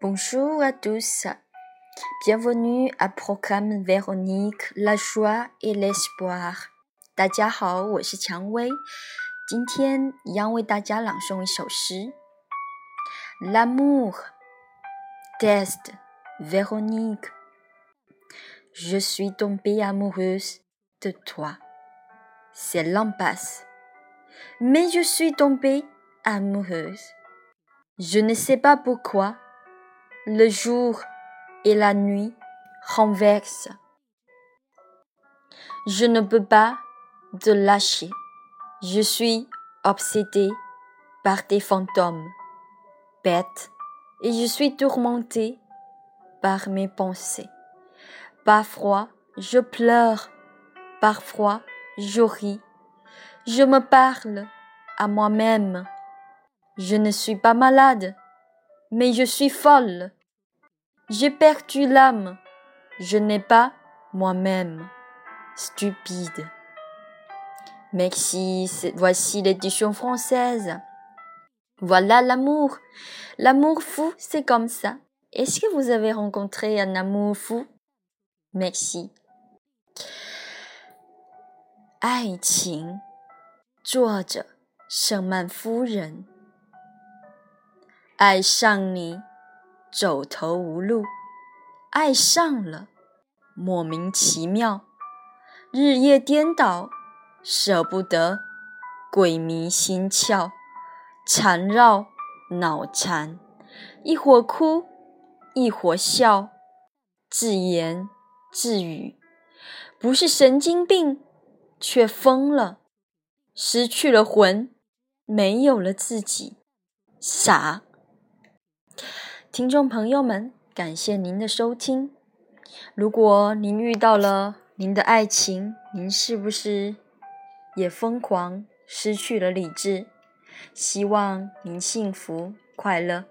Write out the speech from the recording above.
Bonjour à tous. Bienvenue à Programme Véronique, la joie et l'espoir. 大家好，我是蔷薇，今天一样为大家朗诵一首诗。L'amour, test, Véronique. Je suis tombée amoureuse de toi. C'est l'impasse. Mais je suis tombée amoureuse. Je ne sais pas pourquoi. Le jour et la nuit renversent. Je ne peux pas te lâcher. Je suis obsédée par tes fantômes, bête, et je suis tourmentée par mes pensées. Parfois, je pleure, parfois, je ris. Je me parle à moi-même. Je ne suis pas malade, mais je suis folle. J'ai perdu l'âme. Je n'ai pas moi-même. Stupide. Merci, voici l'édition française. Voilà l'amour. L'amour fou, c'est comme ça. Est-ce que vous avez rencontré un amour fou Merci. 爱情，作者圣曼夫人。 爱上你，走投无路；爱上了，莫名其妙，日夜颠倒，舍不得，鬼迷心窍，缠绕脑残，一会儿哭，一会儿笑，自言自语，不是神经病，却疯了，失去了魂，没有了自己，傻。听众朋友们，感谢您的收听。如果您遇到了您的爱情，您是不是也疯狂，失去了理智？希望您幸福快乐。